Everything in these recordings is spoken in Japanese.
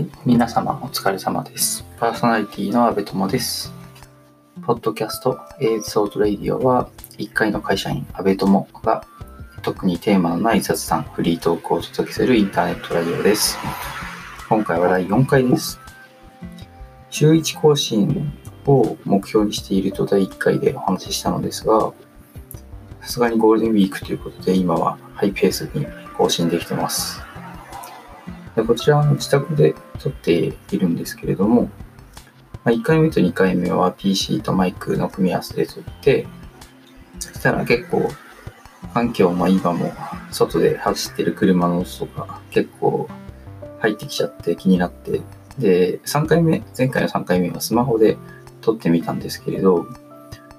はい、皆様お疲れ様です。パーソナリティの阿部友です。ポッドキャスト A ソートレイディオは一介の会社員阿部友が特にテーマのない雑談、フリートークをお届けするインターネットラジオです。今回は第4回です。週1更新を目標にしていると第1回でお話ししたのですが、さすがにゴールデンウィークということで今はハイペースに更新できてます。でこちらは自宅で撮っているんですけれども、まあ、1回目と2回目は PC とマイクの組み合わせで撮って、そしたら結構環境も今も外で走ってる車の音とか結構入ってきちゃって気になって、で、3回目、前回の3回目はスマホで撮ってみたんですけれど、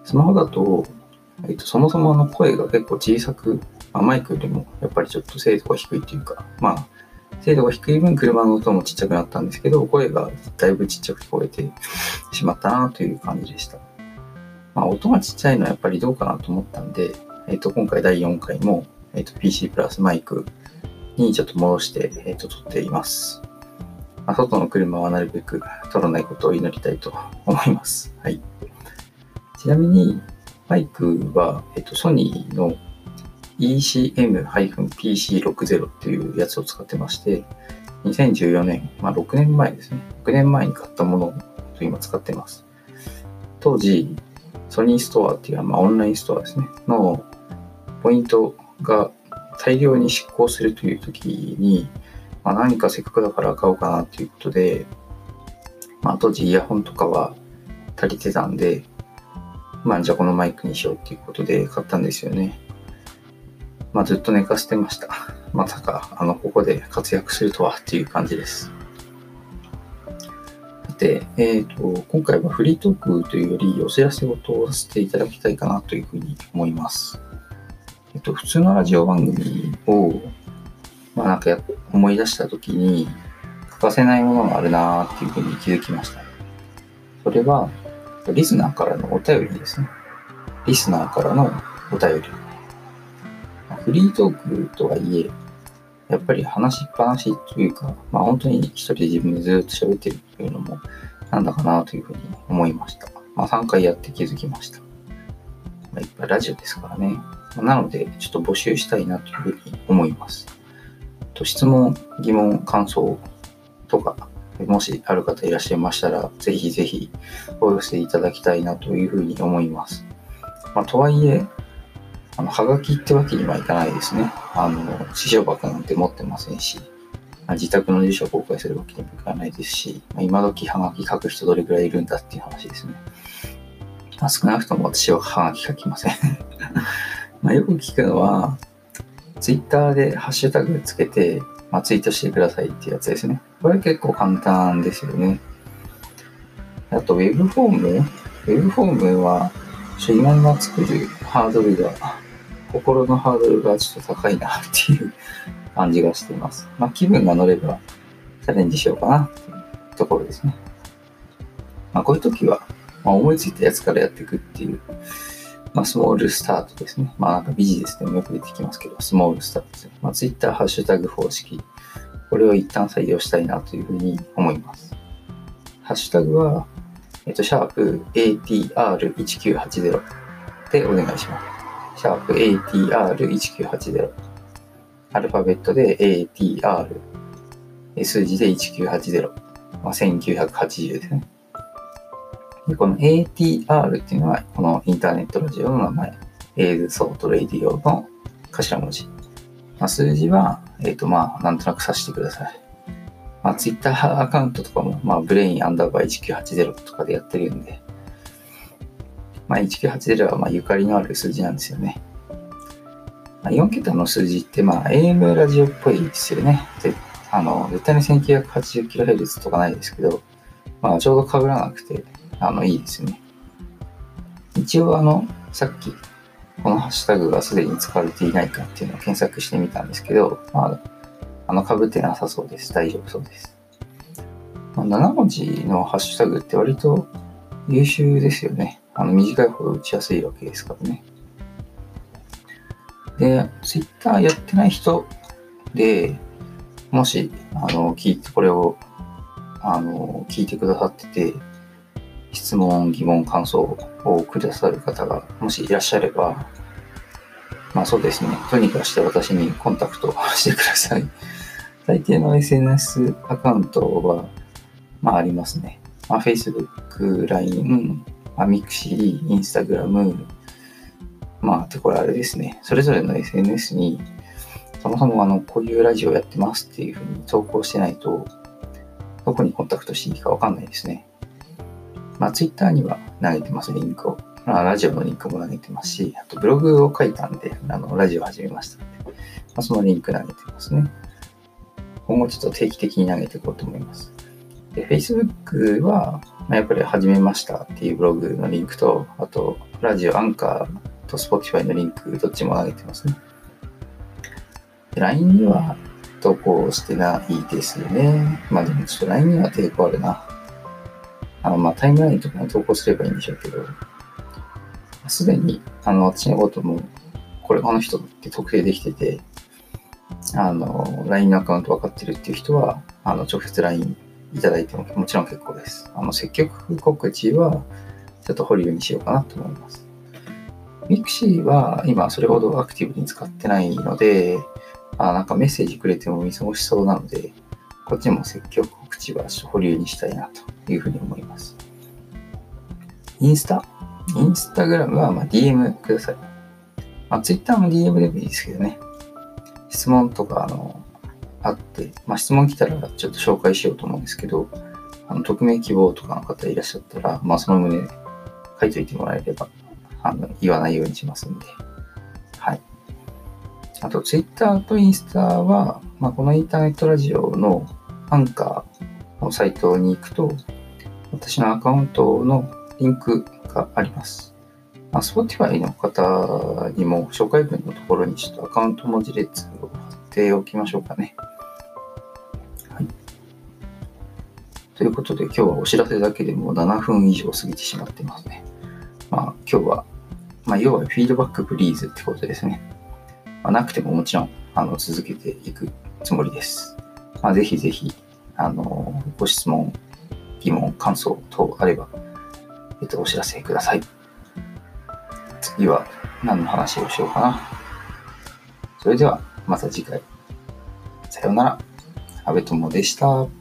スマホだと、えっと、そもそもの声が結構小さく、まあ、マイクよりもやっぱりちょっと精度が低いというか、まあ、精度が低い分車の音もちっちゃくなったんですけど、声がだいぶちっちゃく聞こえてしまったなという感じでした。まあ、音がちっちゃいのはやっぱりどうかなと思ったんで、えっ、と、今回第4回も、えっ、と、PC プラスマイクにちょっと戻して、えっ、と、撮っています。まあ、外の車はなるべく撮らないことを祈りたいと思います。はい。ちなみに、マイクは、えっ、と、ソニーの ECM-PC60 っていうやつを使ってまして、2014年、まあ6年前ですね。6年前に買ったものを今使ってます。当時、ソニーストアっていう、まあ、オンラインストアですね、のポイントが大量に執行するという時に、まあ、何かせっかくだから買おうかなということで、まあ、当時イヤホンとかは足りてたんで、まあ、じゃあこのマイクにしようっていうことで買ったんですよね。まあ、ずっと寝かせてました。まさか、あの、ここで活躍するとはっていう感じです。さて、えっ、と、今回はフリートークというより、お知らせ事をさせていただきたいかなというふうに思います。えっ、と、普通のラジオ番組を、まあなんか思い出したときに、欠かせないものがあるなっていうふうに気づきました。それは、リスナーからのお便りですね。リスナーからのお便り。フリートークとはいえ、やっぱり話しっぱなしというか、まあ本当に一人で自分でずっと喋ってるっていうのもなんだかなというふうに思いました。まあ3回やって気づきました。まあ、いっぱいラジオですからね。なので、ちょっと募集したいなというふうに思います。と質問、疑問、感想とか、もしある方いらっしゃいましたら、ぜひぜひお寄せいただきたいなというふうに思います。まあ、とはいえ、あの、はがきってわけにはいかないですね。あの、支障箱なんて持ってませんし、自宅の住所を公開するわけにもいかないですし、まあ、今時はがき書く人どれくらいいるんだっていう話ですね。まあ、少なくとも私ははがき書きません。まあよく聞くのは、ツイッターでハッシュタグつけて、まあ、ツイートしてくださいっていうやつですね。これ結構簡単ですよね。あと、ウェブフォーム？ウェブフォームは、今今作るハードルが、心のハードルがちょっと高いなっていう 感じがしています。まあ、気分が乗ればチャレンジしようかなっていうところですね。まあ、こういう時は、まあ、思いついたやつからやっていくっていう、まあ、スモールスタートですね。まあ、なんかビジネスでもよく出てきますけど、スモールスタートですね。まあ、Twitter ハッシュタグ方式、これを一旦採用したいなというふうに思います。ハッシュタグは、えっと、シャープ ATR1980 でお願いします。シャープ ATR1980。アルファベットで ATR。数字で1980。まあ、1980ですね。でこの ATR っていうのは、このインターネットラジオの名前。 A's Thought Radio の頭文字。まあ、数字は、えっ、と、まあ、なんとなくさしてください。まあ、ツイッターアカウントとかも、まあ、ブレインアンダーバー1980とかでやってるんで、まあ、1980は、まあ、ゆかりのある数字なんですよね。まあ、4桁の数字って、まあ、AM ラジオっぽいですよね。であの、絶対に 1980kHz とかないですけど、まあ、ちょうど被らなくて、あの、いいですね。一応、あの、さっき、このハッシュタグがすでに使われていないかっていうのを検索してみたんですけど、まあ、あの、被ってなさそうです。大丈夫そうです。まあ、7文字のハッシュタグって割と優秀ですよね。あの、短いほど打ちやすいわけですからね。で、Twitter やってない人で、もし、あの、聞いて、これをあの、聞いてくださってて、質問、疑問、感想をくださる方がもしいらっしゃれば、まあそうですね。とにかくして私にコンタクトしてください。大抵の SNS アカウントは、まあありますね。まあ、Facebook、LINE、まあ、Mixi、Instagram、まあ、てこれあれですね。それぞれの SNS に、そもそもあの、こういうラジオやってますっていうふうに投稿してないと、どこにコンタクトしていいかわかんないですね。まあ、Twitter には投げてます、リンクを。まあ、ラジオのリンクも投げてますし、あとブログを書いたんで、あの、ラジオ始めましたので、まあ、そのリンク投げてますね。今後ちょっと定期的に投げていこうと思います。で、Facebook は、やっぱり始めましたっていうブログのリンクと、あと、ラジオ、アンカーと Spotify のリンク、どっちも投げてますね。LINE には投稿してないですよね。まあでもちょっと LINE には抵抗あるな。あの、まあタイムラインとかに投稿すればいいんでしょうけど、すでに、あの、私のことも、これこの人って特定できてて、あの、LINE のアカウント分かってるっていう人は、あの、直接 LINE いただいてももちろん結構です。あの、積極告知はちょっと保留にしようかなと思います。 mixi は今それほどアクティブに使ってないので、あなんかメッセージくれても見過ごしそうなので、こっちも積極告知は保留にしたいなというふうに思います。インスタ？インスタグラムはま DM ください。まあ、Twitter も DM でもいいですけどね。質問とか、あの、あって、まあ、質問来たらちょっと紹介しようと思うんですけど、あの匿名希望とかの方いらっしゃったら、まあ、その旨書いといてもらえれば、あの、言わないようにしますんで。はい。あと、Twitter とインスタは、まあ、このインターネットラジオのアンカーのサイトに行くと、私のアカウントのリンクがあります。まあ、Spotify の方にも紹介文のところにちょっとアカウント文字列を貼っておきましょうかね。ということで今日はお知らせだけでも7分以上過ぎてしまってますね。まあ今日は、まあ要はフィードバックプリーズってことですね。まあ、なくてももちろんあの続けていくつもりです。まあ、ぜひぜひ、あの、ご質問、疑問、感想等あれば、えっと、お知らせください。次は何の話をしようかな。それではまた次回。さようなら。安部友でした。